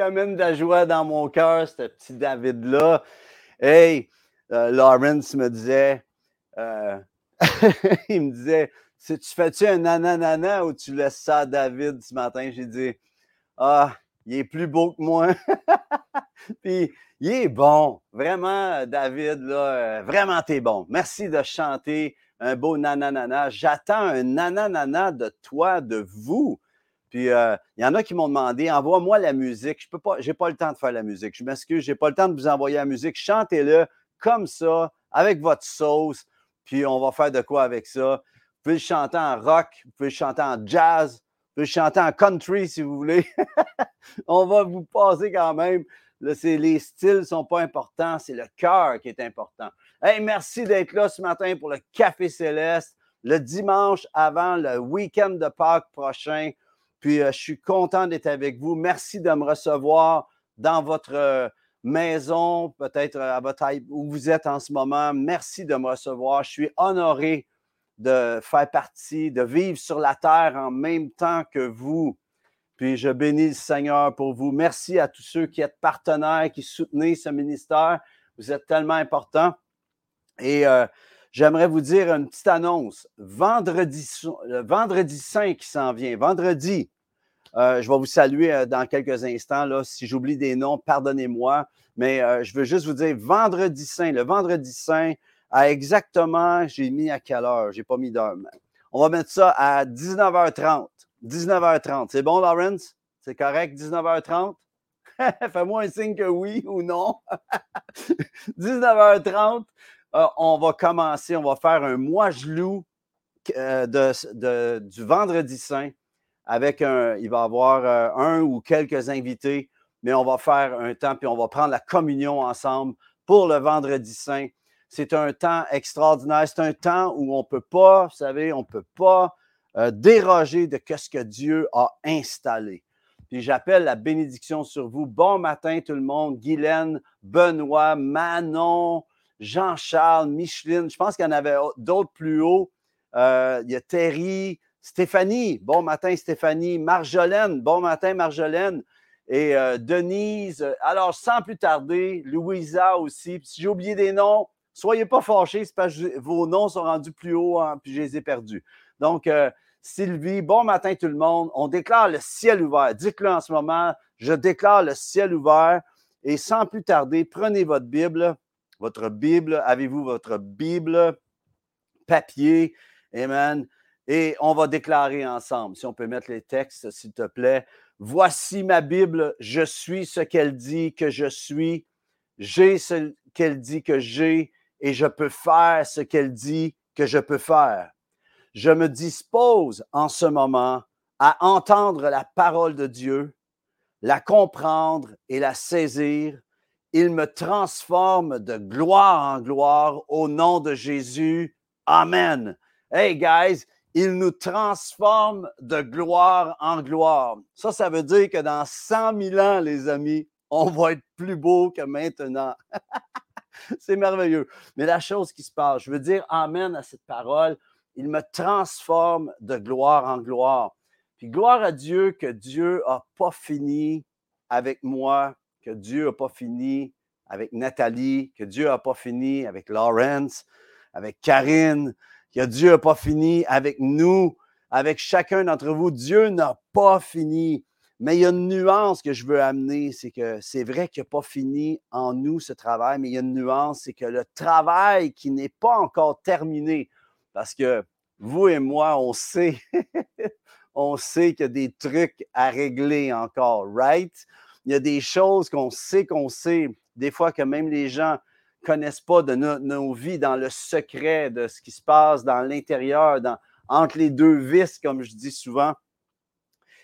il amène de la joie dans mon cœur, ce petit David-là. Hey, euh, Lawrence me disait, euh, il me disait, tu fais-tu un nananana ou tu laisses ça à David ce matin? J'ai dit, ah, il est plus beau que moi. Puis, il est bon. Vraiment, David, là, vraiment, t'es bon. Merci de chanter un beau nananana. J'attends un nananana de toi, de vous. Puis euh, il y en a qui m'ont demandé envoie-moi la musique. Je peux pas, j'ai pas le temps de faire la musique. Je m'excuse, j'ai pas le temps de vous envoyer la musique. Chantez-le comme ça, avec votre sauce. Puis on va faire de quoi avec ça. Vous pouvez le chanter en rock, vous pouvez le chanter en jazz, vous pouvez le chanter en country si vous voulez. on va vous passer quand même. les styles ne sont pas importants, c'est le cœur qui est important. Hey, merci d'être là ce matin pour le Café Céleste, le dimanche avant le week-end de Pâques prochain. Puis euh, je suis content d'être avec vous. Merci de me recevoir dans votre euh, maison, peut-être euh, à votre où vous êtes en ce moment. Merci de me recevoir. Je suis honoré de faire partie, de vivre sur la terre en même temps que vous. Puis je bénis le Seigneur pour vous. Merci à tous ceux qui êtes partenaires, qui soutenez ce ministère. Vous êtes tellement importants. Et j'aimerais vous dire une petite annonce. Vendredi, le vendredi 5 qui s'en vient, vendredi, euh, je vais vous saluer euh, dans quelques instants. Là. Si j'oublie des noms, pardonnez-moi. Mais euh, je veux juste vous dire, vendredi saint, le vendredi saint, à exactement, j'ai mis à quelle heure? Je n'ai pas mis d'heure. On va mettre ça à 19h30. 19h30. C'est bon, Lawrence? C'est correct, 19h30? Fais-moi un signe que oui ou non. 19h30. Euh, on va commencer, on va faire un mois gelou euh, du vendredi saint avec un, il va y avoir euh, un ou quelques invités, mais on va faire un temps, puis on va prendre la communion ensemble pour le vendredi saint. C'est un temps extraordinaire. C'est un temps où on ne peut pas, vous savez, on ne peut pas déroger de ce que Dieu a installé. Puis j'appelle la bénédiction sur vous. Bon matin tout le monde. Guylaine, Benoît, Manon, Jean-Charles, Micheline. Je pense qu'il y en avait d'autres plus haut. Euh, il y a Terry, Stéphanie. Bon matin, Stéphanie. Marjolaine. Bon matin, Marjolaine. Et euh, Denise. Alors, sans plus tarder, Louisa aussi. si j'ai oublié des noms, soyez pas fâchés, c'est parce vos noms sont rendus plus haut, hein, puis je les ai perdus. Donc, euh, Sylvie, bon matin tout le monde. On déclare le ciel ouvert. Dites-le en ce moment. Je déclare le ciel ouvert. Et sans plus tarder, prenez votre Bible votre Bible? Avez-vous votre Bible papier? Amen. Et on va déclarer ensemble, si on peut mettre les textes, s'il te plaît. Voici ma Bible, je suis ce qu'elle dit que je suis, j'ai ce qu'elle dit que j'ai, et je peux faire ce qu'elle dit que je peux faire. Je me dispose en ce moment à entendre la parole de Dieu, la comprendre et la saisir il me transforme de gloire en gloire au nom de Jésus. Amen. Hey, guys, il nous transforme de gloire en gloire. Ça, ça veut dire que dans 100 000 ans, les amis, on va être plus beau que maintenant. C'est merveilleux. Mais la chose qui se passe, je veux dire Amen à cette parole. Il me transforme de gloire en gloire. Puis gloire à Dieu que Dieu n'a pas fini avec moi que Dieu n'a pas fini avec Nathalie, que Dieu n'a pas fini avec Lawrence, avec Karine, que Dieu n'a pas fini avec nous, avec chacun d'entre vous. Dieu n'a pas fini. Mais il y a une nuance que je veux amener, c'est que c'est vrai qu'il n'a pas fini en nous ce travail, mais il y a une nuance, c'est que le travail qui n'est pas encore terminé, parce que vous et moi, on sait, on sait qu'il y a des trucs à régler encore, right? Il y a des choses qu'on sait qu'on sait, des fois que même les gens ne connaissent pas de nos vies dans le secret de ce qui se passe dans l'intérieur, entre les deux vis, comme je dis souvent.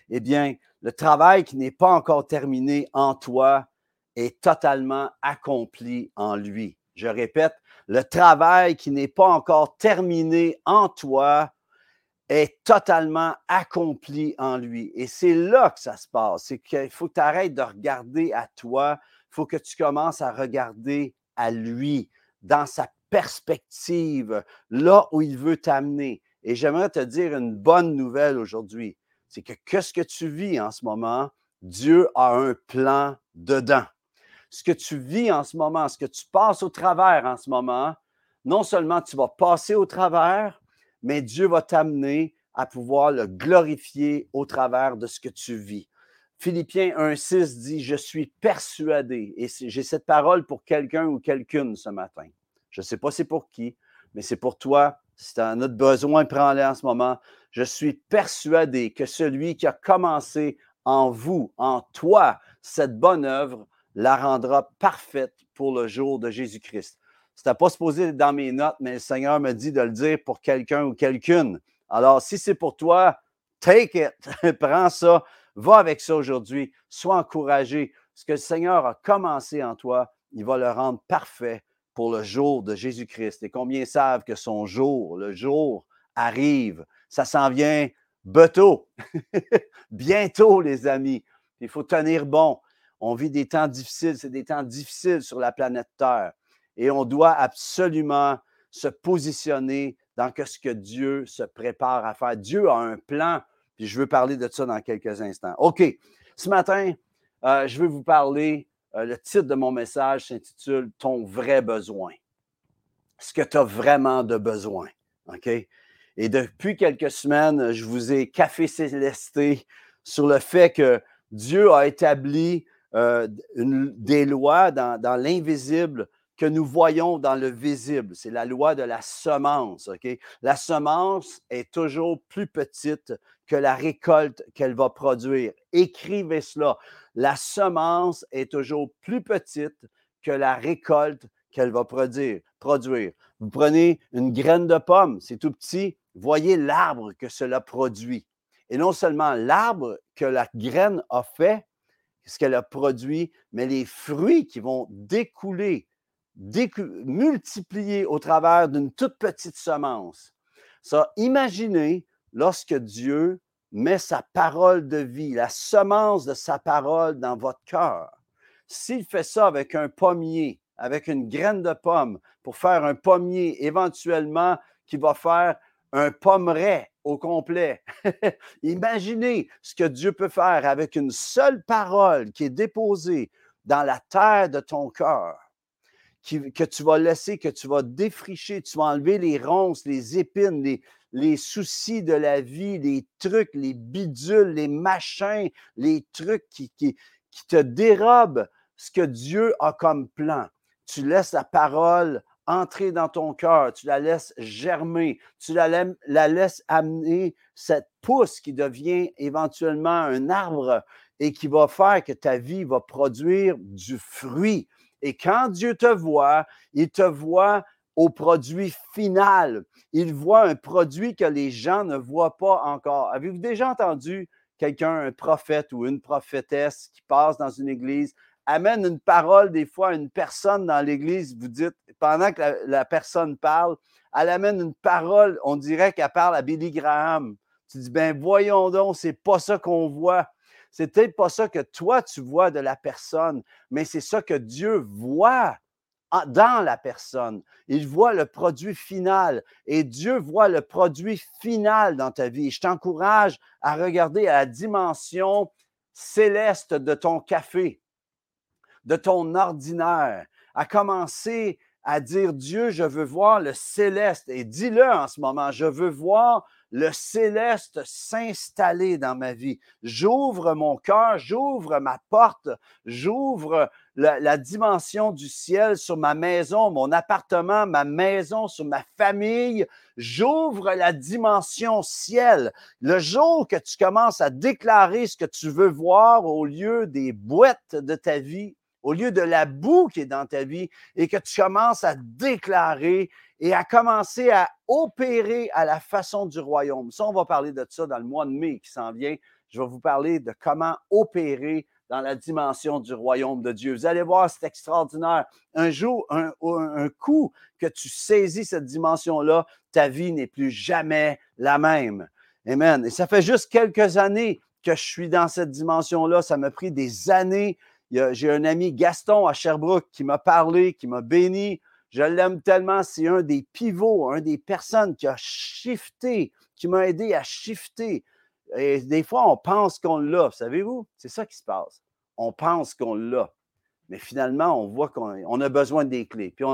Eh bien, le travail qui n'est pas encore terminé en toi est totalement accompli en lui. Je répète, le travail qui n'est pas encore terminé en toi est totalement accompli en lui. Et c'est là que ça se passe. C'est qu'il faut que tu arrêtes de regarder à toi. Il faut que tu commences à regarder à lui dans sa perspective, là où il veut t'amener. Et j'aimerais te dire une bonne nouvelle aujourd'hui. C'est que qu'est-ce que tu vis en ce moment Dieu a un plan dedans. Ce que tu vis en ce moment, ce que tu passes au travers en ce moment, non seulement tu vas passer au travers, mais Dieu va t'amener à pouvoir le glorifier au travers de ce que tu vis. Philippiens 1.6 dit, je suis persuadé, et j'ai cette parole pour quelqu'un ou quelqu'une ce matin. Je ne sais pas c'est pour qui, mais c'est pour toi. Si tu as notre besoin, prends-le en ce moment. Je suis persuadé que celui qui a commencé en vous, en toi, cette bonne œuvre, la rendra parfaite pour le jour de Jésus-Christ. C'était pas supposé dans mes notes, mais le Seigneur me dit de le dire pour quelqu'un ou quelqu'une. Alors, si c'est pour toi, take it, prends ça, Va avec ça aujourd'hui. Sois encouragé. Ce que le Seigneur a commencé en toi, il va le rendre parfait pour le jour de Jésus-Christ. Et combien savent que son jour, le jour arrive, ça s'en vient bientôt, bientôt, les amis. Il faut tenir bon. On vit des temps difficiles, c'est des temps difficiles sur la planète Terre. Et on doit absolument se positionner dans ce que Dieu se prépare à faire. Dieu a un plan puis je veux parler de ça dans quelques instants. OK. Ce matin, euh, je veux vous parler. Euh, le titre de mon message s'intitule Ton vrai besoin. Ce que tu as vraiment de besoin. OK? Et depuis quelques semaines, je vous ai café célesté sur le fait que Dieu a établi euh, des lois dans l'invisible que nous voyons dans le visible. C'est la loi de la semence. La semence est toujours plus petite que la récolte qu'elle va produire. Écrivez cela. La semence est toujours plus petite que la récolte qu'elle va produire. produire. Vous prenez une graine de pomme, c'est tout petit, voyez l'arbre que cela produit. Et non seulement l'arbre que la graine a fait, ce qu'elle a produit, mais les fruits qui vont découler, multiplier au travers d'une toute petite semence. Ça, imaginez lorsque Dieu met sa parole de vie, la semence de sa parole dans votre cœur, s'il fait ça avec un pommier, avec une graine de pomme, pour faire un pommier éventuellement qui va faire un pommeret au complet. Imaginez ce que Dieu peut faire avec une seule parole qui est déposée dans la terre de ton cœur que tu vas laisser, que tu vas défricher, tu vas enlever les ronces, les épines, les, les soucis de la vie, les trucs, les bidules, les machins, les trucs qui, qui, qui te dérobent ce que Dieu a comme plan. Tu laisses la parole entrer dans ton cœur, tu la laisses germer, tu la, la, laisses amener cette pousse qui devient éventuellement un arbre et qui va faire que ta vie va produire du fruit. Et quand Dieu te voit, il te voit au produit final. Il voit un produit que les gens ne voient pas encore. Avez-vous déjà entendu quelqu'un, un prophète ou une prophétesse qui passe dans une église, amène une parole des fois à une personne dans l'église, vous dites, pendant que la, personne parle, elle amène une parole, on dirait qu'elle parle à Billy Graham. Tu dis, ben voyons donc, c'est pas ça qu'on voit. C'est peut-être pas ça que toi tu vois de la personne, mais c'est ça que Dieu voit dans la personne. Il voit le produit final et Dieu voit le produit final dans ta vie. Je t'encourage à regarder la dimension céleste de ton café, de ton ordinaire, à commencer à dire Dieu, je veux voir le céleste et dis-le en ce moment, je veux voir le céleste s'installer dans ma vie. J'ouvre mon cœur, j'ouvre ma porte, j'ouvre la, dimension du ciel sur ma maison, mon appartement, ma maison, sur ma famille. J'ouvre la dimension ciel. Le jour que tu commences à déclarer ce que tu veux voir au lieu des boîtes de ta vie, au lieu de la boue qui est dans ta vie, et que tu commences à déclarer et à commencer à opérer à la façon du royaume. Ça, on va parler de ça dans le mois de mai qui s'en vient. Je vais vous parler de comment opérer dans la dimension du royaume de Dieu. Vous allez voir, c'est extraordinaire. Un jour, un, coup que tu saisis cette dimension-là, ta vie n'est plus jamais la même. Amen. Et ça fait juste quelques années que je suis dans cette dimension-là. Ça m'a pris des années. J'ai un ami Gaston à Sherbrooke qui m'a parlé, qui m'a béni. Je l'aime tellement. C'est un des pivots, un des personnes qui a shifté, qui m'a aidé à shifter Et des fois, on pense qu'on l'a, savez-vous? C'est ça qui se passe. On pense qu'on l'a. Mais finalement, on voit qu'on a besoin des clés. Puis,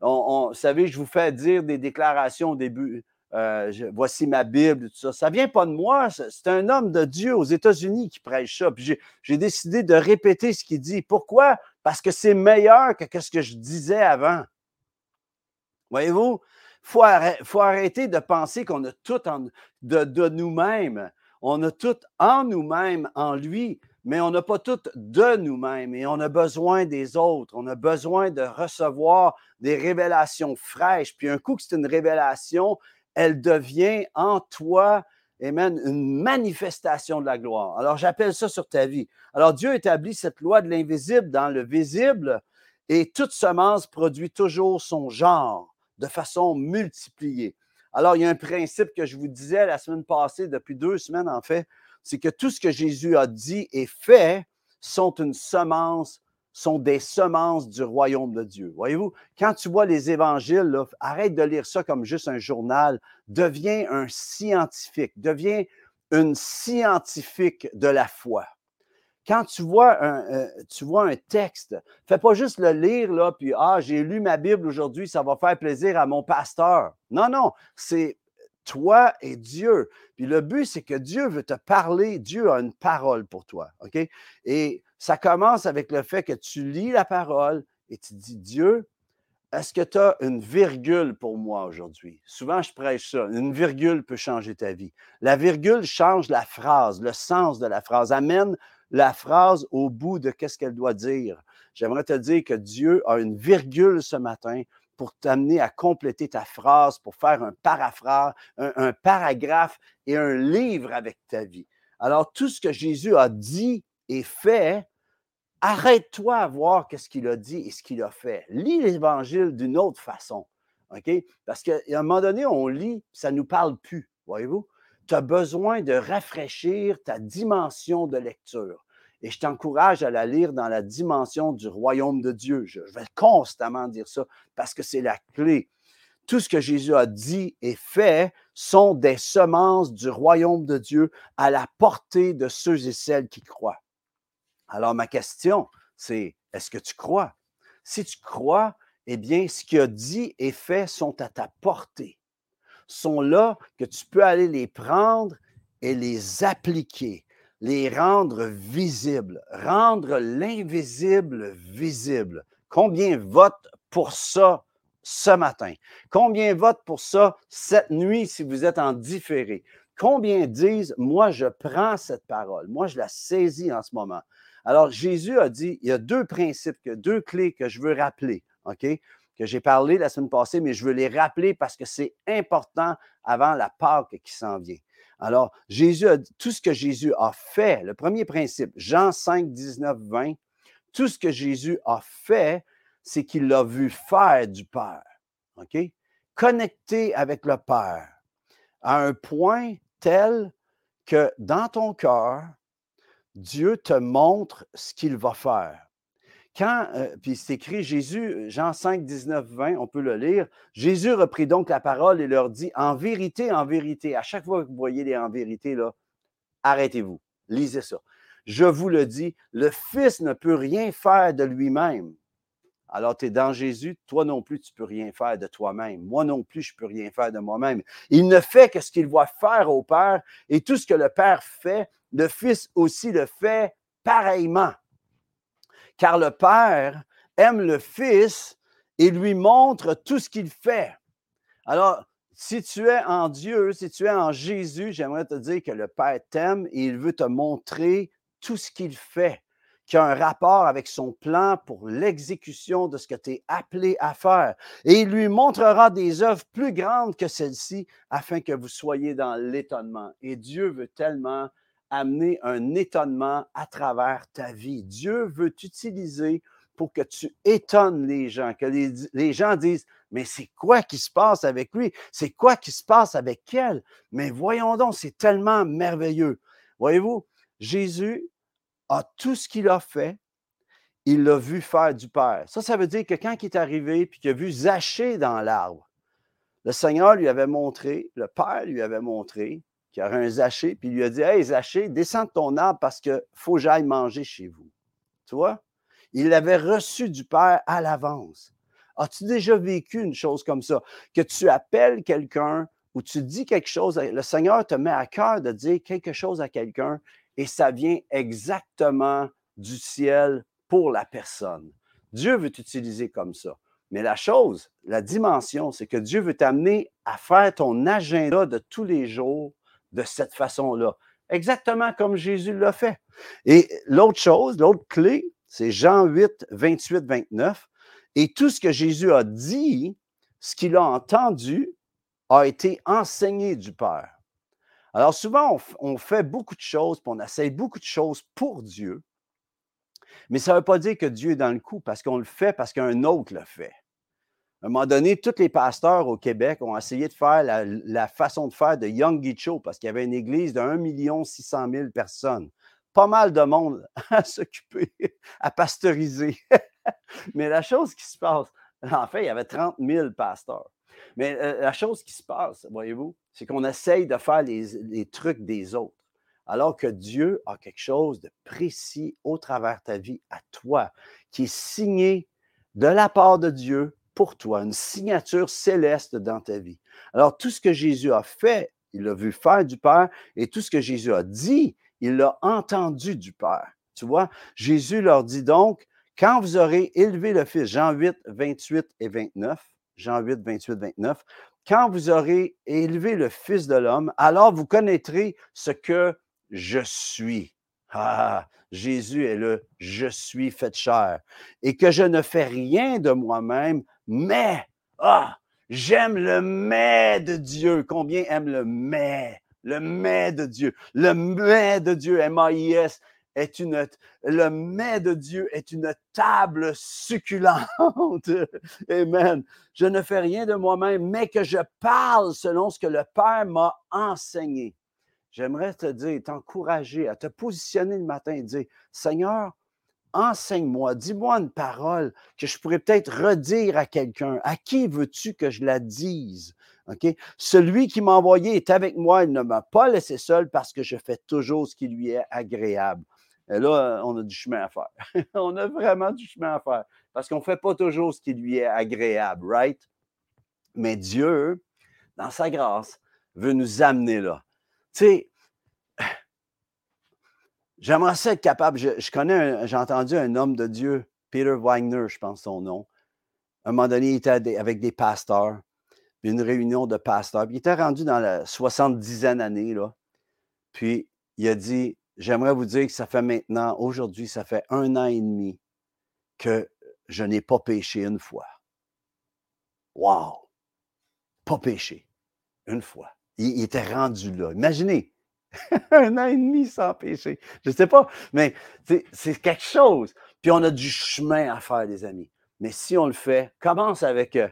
vous savez, je vous fais dire des déclarations au début. Euh, voici ma Bible, tout ça. Ça vient pas de moi. C'est un homme de Dieu aux États-Unis qui prêche ça. J'ai décidé de répéter ce qu'il dit. Pourquoi? Parce que c'est meilleur que ce que je disais avant. Voyez-vous? Il faut, arrêter de penser qu'on a tout en, de, de nous-mêmes. On a tout en nous-mêmes, en lui, mais on n'a pas tout de nous-mêmes et on a besoin des autres. On a besoin de recevoir des révélations fraîches. Puis un coup que c'est une révélation, elle devient en toi, Amen, une manifestation de la gloire. Alors j'appelle ça sur ta vie. Alors Dieu établit cette loi de l'invisible dans le visible et toute semence produit toujours son genre de façon multipliée. Alors, il y a un principe que je vous disais la semaine passée, depuis deux semaines en fait, c'est que tout ce que Jésus a dit et fait sont une semence, sont des semences du royaume de Dieu. Voyez-vous, quand tu vois les évangiles, arrête de lire ça comme juste un journal, deviens un scientifique, deviens une scientifique de la foi quand tu vois un, euh, tu vois un texte, fais pas juste le lire, là, puis Ah, j'ai lu ma Bible aujourd'hui, ça va faire plaisir à mon pasteur. Non, non, c'est toi et Dieu. Puis le but, c'est que Dieu veut te parler. Dieu a une parole pour toi. OK? Et ça commence avec le fait que tu lis la parole et tu dis Dieu, est-ce que tu as une virgule pour moi aujourd'hui? Souvent, je prêche ça. Une virgule peut changer ta vie. La virgule change la phrase, le sens de la phrase, amène la phrase au bout de qu'est-ce qu'elle doit dire. J'aimerais te dire que Dieu a une virgule ce matin pour t'amener à compléter ta phrase, pour faire un paraphrase, un, paragraphe et un livre avec ta vie. Alors, tout ce que Jésus a dit et fait, arrête-toi à voir qu'est-ce qu'il a dit et ce qu'il a fait. Lis l'Évangile d'une autre façon. Parce qu'à un moment donné, on lit, ça ne nous parle plus, voyez-vous? Tu as besoin de rafraîchir ta dimension de lecture. Et je t'encourage à la lire dans la dimension du royaume de Dieu. Je vais constamment dire ça parce que c'est la clé. Tout ce que Jésus a dit et fait sont des semences du royaume de Dieu à la portée de ceux et celles qui croient. Alors ma question, c'est est-ce que tu crois? Si tu crois, eh bien, ce qu'il a dit et fait sont à ta portée sont là, que tu peux aller les prendre et les appliquer, les rendre visibles, rendre l'invisible visible. Combien votent pour ça ce matin? Combien votent pour ça cette nuit si vous êtes en différé? Combien disent, moi, je prends cette parole, moi, je la saisis en ce moment? Alors, Jésus a dit, il y a deux principes, deux clés que je veux rappeler, OK? Que j'ai parlé la semaine passée, mais je veux les rappeler parce que c'est important avant la Pâque qui s'en vient. Alors, Jésus tout ce que Jésus a fait, le premier principe, Jean 5, 19, 20, tout ce que Jésus a fait, c'est qu'il l'a vu faire du Père. OK? Connecté avec le Père à un point tel que dans ton cœur, Dieu te montre ce qu'il va faire quand, euh, puis c'est écrit Jésus, Jean 5, 19, 20, on peut le lire. Jésus reprit donc la parole et leur dit En vérité, en vérité, à chaque fois que vous voyez les en vérité, là, arrêtez-vous, lisez ça. Je vous le dis, le Fils ne peut rien faire de lui-même. Alors, tu es dans Jésus, toi non plus, tu ne peux rien faire de toi-même. Moi non plus, je ne peux rien faire de moi-même. Il ne fait que ce qu'il voit faire au Père, et tout ce que le Père fait, le Fils aussi le fait pareillement car le Père aime le Fils et lui montre tout ce qu'il fait. Alors, si tu es en Dieu, si tu es en Jésus, j'aimerais te dire que le Père t'aime et il veut te montrer tout ce qu'il fait, qui a un rapport avec son plan pour l'exécution de ce que tu es appelé à faire. Et il lui montrera des œuvres plus grandes que celles-ci afin que vous soyez dans l'étonnement. Et Dieu veut tellement amener un étonnement à travers ta vie. Dieu veut t'utiliser pour que tu étonnes les gens, que les, gens disent, mais c'est quoi qui se passe avec lui? C'est quoi qui se passe avec elle? Mais voyons donc, c'est tellement merveilleux. Voyez-vous, Jésus a tout ce qu'il a fait, il l'a vu faire du Père. Ça, ça veut dire que quand il est arrivé puis qu'il a vu Zaché dans l'arbre, le Seigneur lui avait montré, le Père lui avait montré qui aurait un Zaché, puis il lui a dit Hey, Zaché, descends de ton arbre parce qu'il faut que j'aille manger chez vous. Tu vois? Il l'avait reçu du Père à l'avance. As-tu déjà vécu une chose comme ça? Que tu appelles quelqu'un ou tu dis quelque chose, le Seigneur te met à cœur de dire quelque chose à quelqu'un et ça vient exactement du ciel pour la personne. Dieu veut t'utiliser comme ça. Mais la chose, la dimension, c'est que Dieu veut t'amener à faire ton agenda de tous les jours de cette façon-là. Exactement comme Jésus l'a fait. Et l'autre chose, l'autre clé, c'est Jean 8, 28, 29. Et tout ce que Jésus a dit, ce qu'il a entendu, a été enseigné du Père. Alors souvent, on, fait beaucoup de choses, puis on essaye beaucoup de choses pour Dieu, mais ça ne veut pas dire que Dieu est dans le coup, parce qu'on le fait parce qu'un autre le fait. À un moment donné, tous les pasteurs au Québec ont essayé de faire la, façon de faire de Young Gicho, parce qu'il y avait une église de 1 600 000 personnes. Pas mal de monde à s'occuper, à pasteuriser. mais la chose qui se passe, en fait, il y avait 30 000 pasteurs. Mais euh, la chose qui se passe, voyez-vous, c'est qu'on essaye de faire les, trucs des autres, alors que Dieu a quelque chose de précis au travers de ta vie, à toi, qui est signé de la part de Dieu pour toi, une signature céleste dans ta vie. Alors, tout ce que Jésus a fait, il l'a vu faire du Père, et tout ce que Jésus a dit, il l'a entendu du Père. Tu vois, Jésus leur dit donc, quand vous aurez élevé le Fils, Jean 8, 28 et 29, Jean 8, 28, 29, quand vous aurez élevé le Fils de l'homme, alors vous connaîtrez ce que je suis. Ah, Jésus est le je suis fait chair. Et que je ne fais rien de moi-même, mais, ah, j'aime le mais de Dieu. Combien aime le mais? Le mais de Dieu. Le mais de Dieu, M-A-I-S est une, le de Dieu est une table succulente. Amen. Je ne fais rien de moi-même, mais que je parle selon ce que le Père m'a enseigné. J'aimerais te dire, t'encourager à te positionner le matin et dire, Seigneur, enseigne-moi, dis-moi une parole que je pourrais peut-être redire à quelqu'un. À qui veux-tu que je la dise? OK? Celui qui m'a envoyé est avec moi, il ne m'a pas laissé seul parce que je fais toujours ce qui lui est agréable. Et là, on a du chemin à faire. on a vraiment du chemin à faire parce qu'on ne fait pas toujours ce qui lui est agréable, right? Mais Dieu, dans sa grâce, veut nous amener là. Tu sais, j'aimerais être capable. Je, connais, j'ai entendu un homme de Dieu, Peter Wagner, je pense son nom. À un moment donné, il était avec des pasteurs, une réunion de pasteurs. il était rendu dans la 70e année, là. Puis il a dit j'aimerais vous dire que ça fait maintenant, aujourd'hui, ça fait un an et demi que je n'ai pas péché une fois. Wow! Pas péché. Une fois. Il, était rendu là. Imaginez, un an et demi sans péché. Je ne sais pas, mais c'est quelque chose. Puis on a du chemin à faire, les amis. Mais si on le fait, commence avec euh,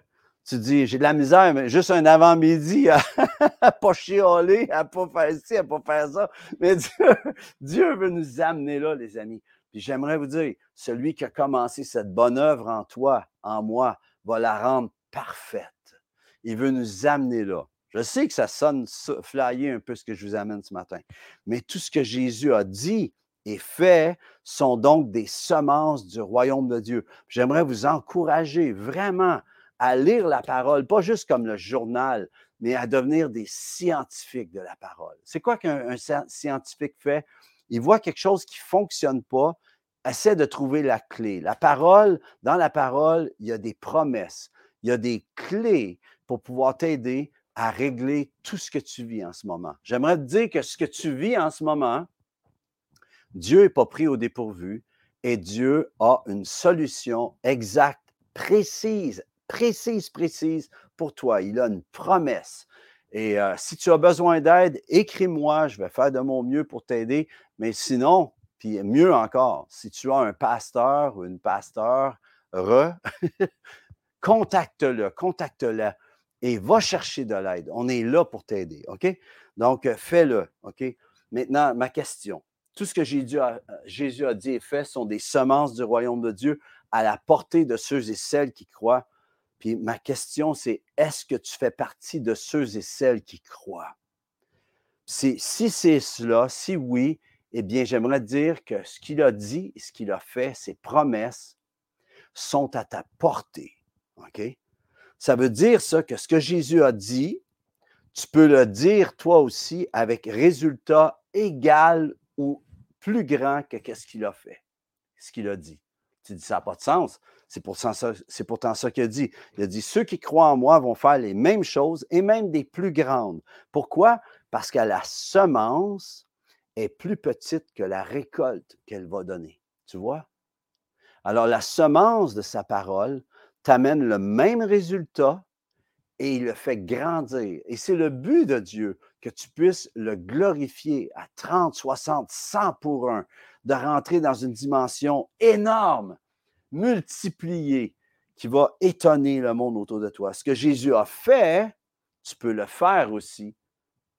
tu dis, j'ai de la misère, mais juste un avant-midi à, ne pas chialer, à pas faire ci, à pas faire ça. Mais Dieu, veut nous amener là, les amis. Puis j'aimerais vous dire, celui qui a commencé cette bonne œuvre en toi, en moi, va la rendre parfaite. Il veut nous amener là. Je sais que ça sonne flyer un peu ce que je vous amène ce matin, mais tout ce que Jésus a dit et fait sont donc des semences du royaume de Dieu. J'aimerais vous encourager vraiment à lire la parole, pas juste comme le journal, mais à devenir des scientifiques de la parole. C'est quoi qu'un scientifique fait? Il voit quelque chose qui ne fonctionne pas, essaie de trouver la clé. La parole, dans la parole, il y a des promesses, il y a des clés pour pouvoir t'aider à régler tout ce que tu vis en ce moment. J'aimerais te dire que ce que tu vis en ce moment, Dieu n'est pas pris au dépourvu et Dieu a une solution exacte, précise, précise, précise pour toi. Il a une promesse. Et euh, si tu as besoin d'aide, écris-moi, je vais faire de mon mieux pour t'aider. Mais sinon, puis mieux encore, si tu as un pasteur ou une pasteur, contacte-le, contacte-le et va chercher de l'aide. On est là pour t'aider, OK? Donc, euh, fais-le, OK? Maintenant, ma question. Tout ce que Jésus a, Jésus a dit et fait sont des semences du royaume de Dieu à la portée de ceux et celles qui croient. Puis ma question, c'est est-ce que tu fais partie de ceux et celles qui croient? si c'est cela, si oui, eh bien, j'aimerais dire que ce qu'il a dit, ce qu'il a fait, ses promesses sont à ta portée. OK? Ça veut dire ça que ce que Jésus a dit, tu peux le dire toi aussi avec résultat égal ou plus grand que ce qu'il a fait, ce qu'il a dit. Tu dis, ça n'a pas de sens. C'est pourtant ça, qu'il a dit. Il a dit, ceux qui croient en moi vont faire les mêmes choses et même des plus grandes. Pourquoi? Parce que la semence est plus petite que la récolte qu'elle va donner. Tu vois? Alors, la semence de sa parole t'amène le même résultat et il le fait grandir. Et c'est le but de Dieu, que tu puisses le glorifier à 30, 60, 100 pour un, de rentrer dans une dimension énorme, multipliée, qui va étonner le monde autour de toi. Ce que Jésus a fait, tu peux le faire aussi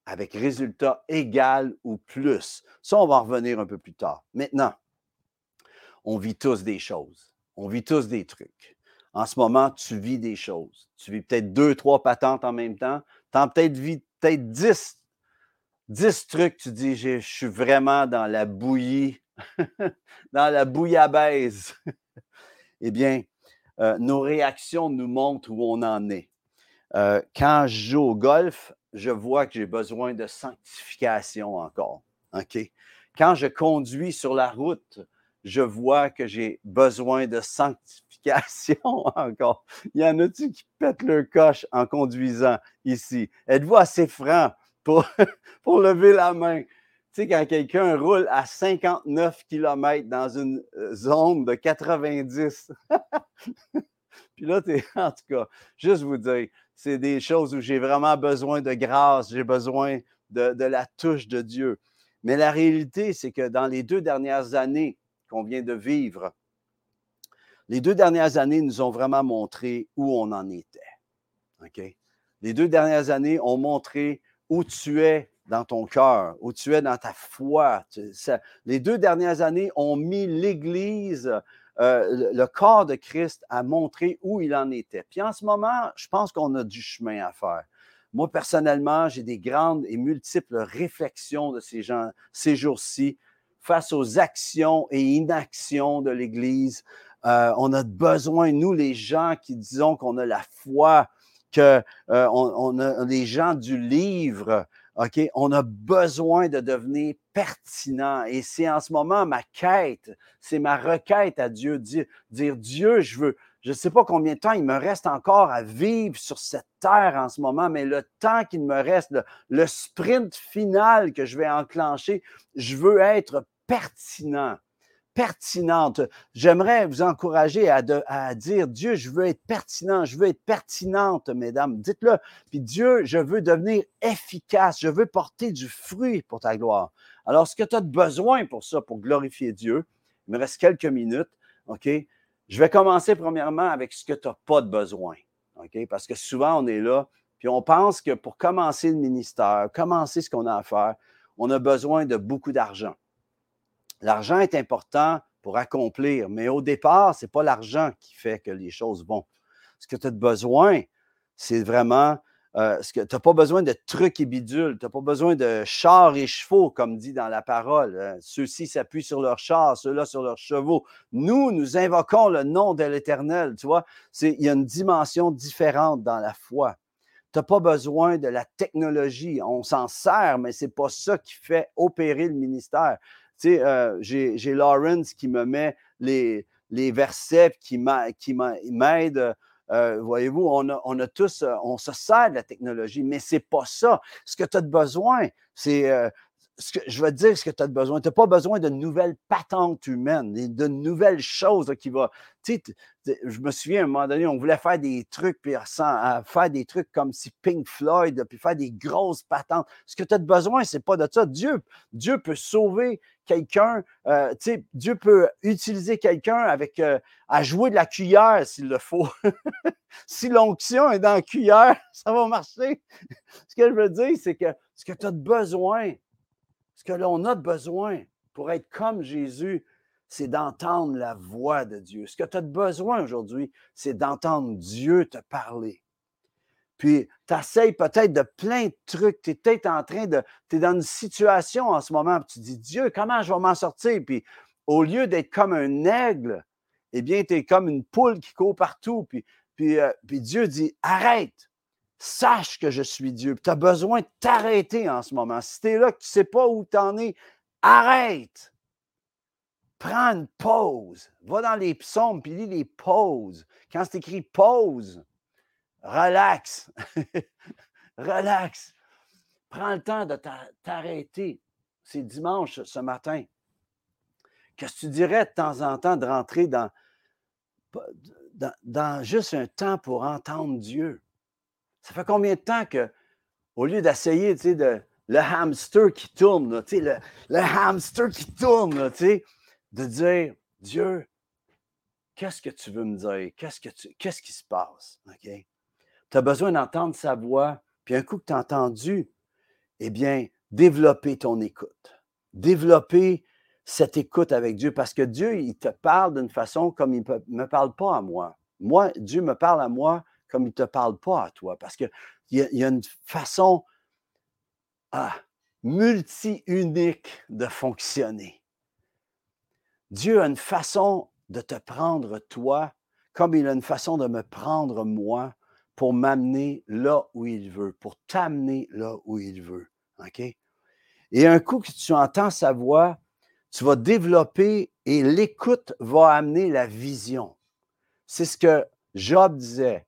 avec résultat égal ou plus. Ça, on va en revenir un peu plus tard. Maintenant, on vit tous des choses. On vit tous des trucs. En ce moment, tu vis des choses. Tu vis peut-être deux, trois patentes en même temps. Tu en peut-être vis peut-être dix, trucs. Tu dis, je suis vraiment dans la bouillie, dans la bouillabaisse. eh bien, euh, nos réactions nous montrent où on en est. Euh, quand je joue au golf, je vois que j'ai besoin de sanctification encore. Quand je conduis sur la route, je vois que j'ai besoin de sanctification encore. Il y en a-tu qui pètent leur coche en conduisant ici? Êtes-vous assez franc pour, lever la main? Tu sais, quand quelqu'un roule à 59 km dans une euh, zone de 90, puis là, en tout cas, juste vous dire, c'est des choses où j'ai vraiment besoin de grâce, j'ai besoin de la touche de Dieu. Mais la réalité, c'est que dans les deux dernières années, qu'on vient de vivre, les deux dernières années nous ont vraiment montré où on en était. Les deux dernières années ont montré où tu es dans ton cœur, où tu es dans ta foi. les deux dernières années ont mis l'Église, euh, le corps de Christ, à montrer où il en était. Puis en ce moment, je pense qu'on a du chemin à faire. Moi, personnellement, j'ai des grandes et multiples réflexions de ces jours-ci face aux actions et inactions de l'Église. Euh, on a besoin, nous, les gens qui disons qu'on a la foi, que euh, on, a les gens du livre, OK, on a besoin de devenir pertinent. Et c'est en ce moment ma quête, c'est ma requête à Dieu, dire, dire Dieu, je veux, je ne sais pas combien de temps il me reste encore à vivre sur cette terre en ce moment, mais le temps qu'il me reste, le, le sprint final que je vais enclencher, je veux être pertinent, pertinente. J'aimerais vous encourager à, dire, Dieu, je veux être pertinent, je veux être pertinente, mesdames. Dites-le. Puis Dieu, je veux devenir efficace, je veux porter du fruit pour ta gloire. Alors, ce que tu as besoin pour ça, pour glorifier Dieu, il me reste quelques minutes, OK? Je vais commencer premièrement avec ce que tu n'as pas de besoin, OK? Parce que souvent, on est là, puis on pense que pour commencer le ministère, commencer ce qu'on a à faire, on a besoin de beaucoup d'argent. L'argent est important pour accomplir, mais au départ, ce n'est pas l'argent qui fait que les choses vont. Ce que tu as besoin, c'est vraiment euh, que tu n'as pas besoin de trucs et bidules, tu n'as pas besoin de chars et chevaux, comme dit dans la parole. Hein. Ceux-ci s'appuient sur leurs chars, ceux-là sur leurs chevaux. Nous, nous invoquons le nom de l'Éternel, tu vois. Il y a une dimension différente dans la foi. Tu n'as pas besoin de la technologie. On s'en sert, mais ce n'est pas ça qui fait opérer le ministère. Tu sais, euh, j'ai Lawrence qui me met les, les versets qui m'aident. Euh, voyez-vous, on a, tous, euh, on se sert de la technologie, mais ce n'est pas ça. Ce que tu as besoin, c'est je vais te dire ce que tu as besoin. Tu n'as pas besoin de nouvelles patentes humaines, de nouvelles choses qui vont. Tu sais, je me souviens à un moment donné, on voulait faire des trucs, puis faire des trucs comme si Pink Floyd, puis faire des grosses patentes. Ce que tu as besoin, ce n'est pas de ça. Dieu, Dieu peut sauver quelqu'un, euh, tu sais, Dieu peut utiliser quelqu'un avec euh, à jouer de la cuillère s'il le faut. si l'onction est dans la cuillère, ça va marcher. ce que je veux dire, c'est que ce que tu as besoin, que l'on a besoin pour être comme Jésus, c'est d'entendre la voix de Dieu. Ce que tu as besoin aujourd'hui, c'est d'entendre Dieu te parler. puis tu essayes peut-être de plein de trucs. Tu es peut-être en train de. Tu es dans une situation en ce moment, puis tu dis Dieu, comment je vais m'en sortir? Puis au lieu d'être comme un aigle, eh bien, tu es comme une poule qui court partout. Puis, puis, euh, puis Dieu dit Arrête, sache que je suis Dieu. Tu as besoin de t'arrêter en ce moment. Si tu es là, que tu ne sais pas où tu en es, arrête. Prends une pause. Va dans les psaumes puis lis les pauses. Quand c'est écrit pause, relax. relax. Prends le temps de t'arrêter. C'est dimanche ce matin. Qu'est-ce que tu dirais de temps en temps de rentrer dans, dans, juste un temps pour entendre Dieu? Ça fait combien de temps que, au lieu d'essayer, de, le hamster qui tourne, le, le, hamster qui tourne, de dire, Dieu, qu'est-ce que tu veux me dire? Qu'est-ce, que tu, qu'est-ce qui se passe? Tu as besoin d'entendre sa voix, puis un coup que tu as entendu, eh bien, développer ton écoute. Développer cette écoute avec Dieu, parce que Dieu, il te parle d'une façon comme il ne me parle pas à moi. Moi, Dieu me parle à moi comme il ne te parle pas à toi, parce qu'il y, a, y a une façon ah, multi-unique de fonctionner. Dieu a une façon de te prendre toi, comme il a une façon de me prendre moi pour m'amener là où il veut, pour t'amener là où il veut. Et un coup que tu entends sa voix, tu vas développer et l'écoute va amener la vision. C'est ce que Job disait.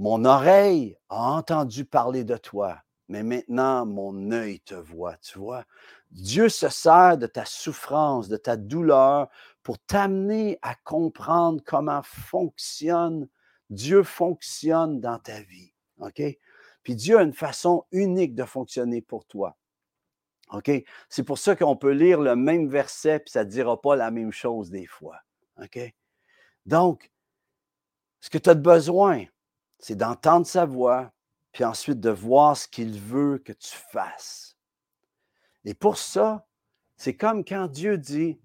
Mon oreille a entendu parler de toi, mais maintenant mon œil te voit, tu vois? Dieu se sert de ta souffrance, de ta douleur pour t'amener à comprendre comment fonctionne, Dieu fonctionne dans ta vie. OK? Puis Dieu a une façon unique de fonctionner pour toi. OK? C'est pour ça qu'on peut lire le même verset, puis ça ne dira pas la même chose des fois. OK? Donc, ce que tu as besoin, c'est d'entendre sa voix, puis ensuite de voir ce qu'il veut que tu fasses. Et pour ça, c'est comme quand Dieu dit,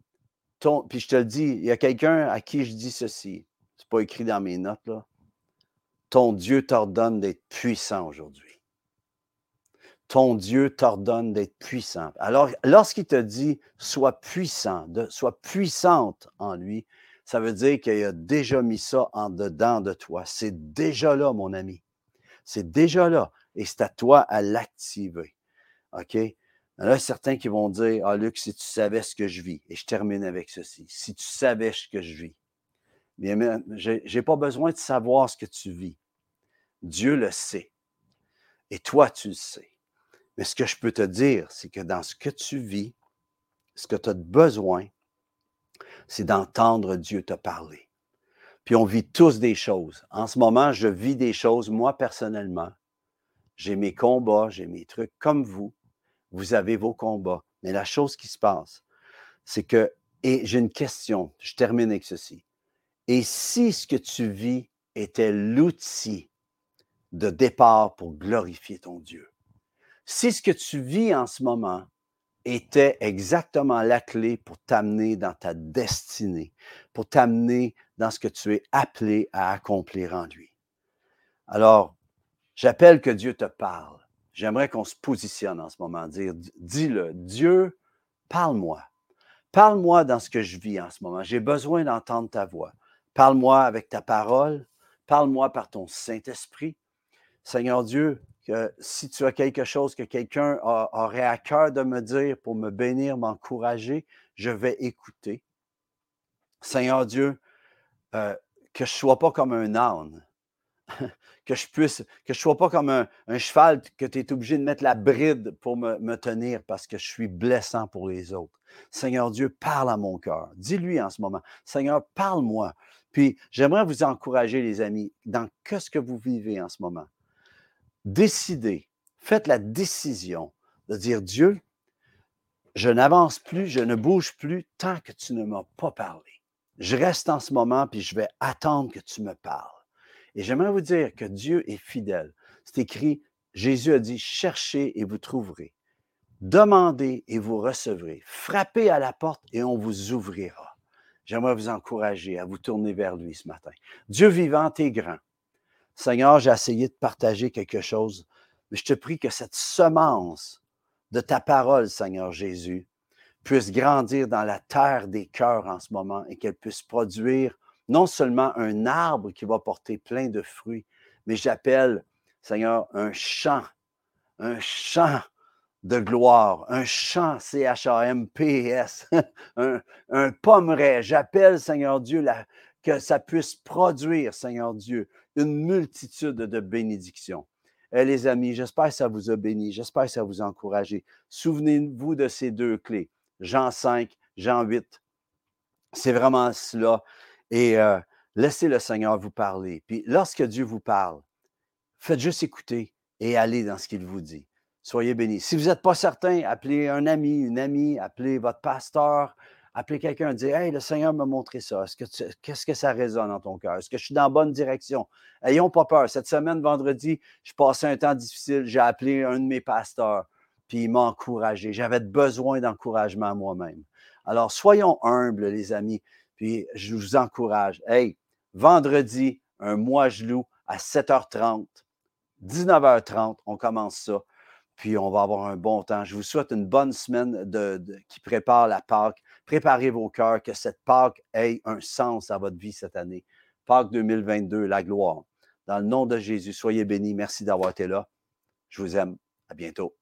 puis je te le dis, il y a quelqu'un à qui je dis ceci, c'est pas écrit dans mes notes, là. Ton Dieu t'ordonne d'être puissant aujourd'hui ton Dieu t'ordonne d'être puissant. Alors, lorsqu'il te dit sois puissant, sois puissante en lui, ça veut dire qu'il a déjà mis ça en dedans de toi. C'est déjà là, mon ami. C'est déjà là. Et c'est à toi à l'activer. OK? Il y en a certains qui vont dire Ah, Luc, si tu savais ce que je vis, et je termine avec ceci, si tu savais ce que je vis, bien, je n'ai pas besoin de savoir ce que tu vis. Dieu le sait. Et toi, tu le sais. Mais ce que je peux te dire, c'est que dans ce que tu vis, ce que tu as besoin, c'est d'entendre Dieu te parler. Puis on vit tous des choses. En ce moment, je vis des choses, moi personnellement. J'ai mes combats, j'ai mes trucs comme vous. Vous avez vos combats. Mais la chose qui se passe, c'est que, et j'ai une question, je termine avec ceci. Et si ce que tu vis était l'outil de départ pour glorifier ton Dieu? si ce que tu vis en ce moment était exactement la clé pour t'amener dans ta destinée, pour t'amener dans ce que tu es appelé à accomplir en lui. Alors, j'appelle que Dieu te parle. J'aimerais qu'on se positionne en ce moment, dire, dis-le, Dieu, parle-moi. Parle-moi dans ce que je vis en ce moment. J'ai besoin d'entendre ta voix. Parle-moi avec ta parole. Parle-moi par ton Saint-Esprit. Seigneur Dieu, que si tu as quelque chose que quelqu'un aurait à cœur de me dire pour me bénir, m'encourager, je vais écouter. Seigneur Dieu, euh, que je ne sois pas comme un âne, que je puisse, que je ne sois pas comme un, cheval que tu es obligé de mettre la bride pour me, me, tenir parce que je suis blessant pour les autres. Seigneur Dieu, parle à mon cœur. Dis-lui en ce moment, Seigneur, parle-moi. Puis j'aimerais vous encourager, les amis, dans ce que vous vivez en ce moment? Décidez, faites la décision de dire Dieu, je n'avance plus, je ne bouge plus tant que tu ne m'as pas parlé. Je reste en ce moment, puis je vais attendre que tu me parles. Et j'aimerais vous dire que Dieu est fidèle. C'est écrit, Jésus a dit, cherchez et vous trouverez. Demandez et vous recevrez. Frappez à la porte et on vous ouvrira. J'aimerais vous encourager à vous tourner vers lui ce matin. Dieu vivant est grand. Seigneur, j'ai essayé de partager quelque chose, mais je te prie que cette semence de ta parole, Seigneur Jésus, puisse grandir dans la terre des cœurs en ce moment et qu'elle puisse produire non seulement un arbre qui va porter plein de fruits, mais j'appelle, Seigneur, un champ, un champ de gloire, un champ, C-H-A-M-P-S, un, un pommeret. J'appelle, Seigneur Dieu, que ça puisse produire, Seigneur Dieu, une multitude de bénédictions. Eh, les amis, j'espère que ça vous a béni, j'espère que ça vous a encouragé. Souvenez-vous de ces deux clés, Jean 5, Jean 8. C'est vraiment cela. Et euh, laissez le Seigneur vous parler. Puis lorsque Dieu vous parle, faites juste écouter et allez dans ce qu'il vous dit. Soyez bénis. Si vous n'êtes pas certain, appelez un ami, une amie, appelez votre pasteur, appelez quelqu'un, dites Hey, le Seigneur m'a montré ça. Qu'est-ce que ça résonne dans ton cœur? Est-ce que je suis dans la bonne direction? Ayons pas peur. Cette semaine, vendredi, je passais un temps difficile. J'ai appelé un de mes pasteurs, puis il m'a encouragé. J'avais besoin d'encouragement moi-même. Alors, soyons humbles, les amis, puis je vous encourage. Hey, vendredi, un mois gelou à 7h30, 19h30, on commence ça puis on va avoir un bon temps. Je vous souhaite une bonne semaine qui prépare la Pâque. Préparez vos cœurs, que cette Pâque ait un sens à votre vie cette année. Pâque 2022, la gloire. Dans le nom de Jésus, soyez bénis. Merci d'avoir été là. Je vous aime. À bientôt.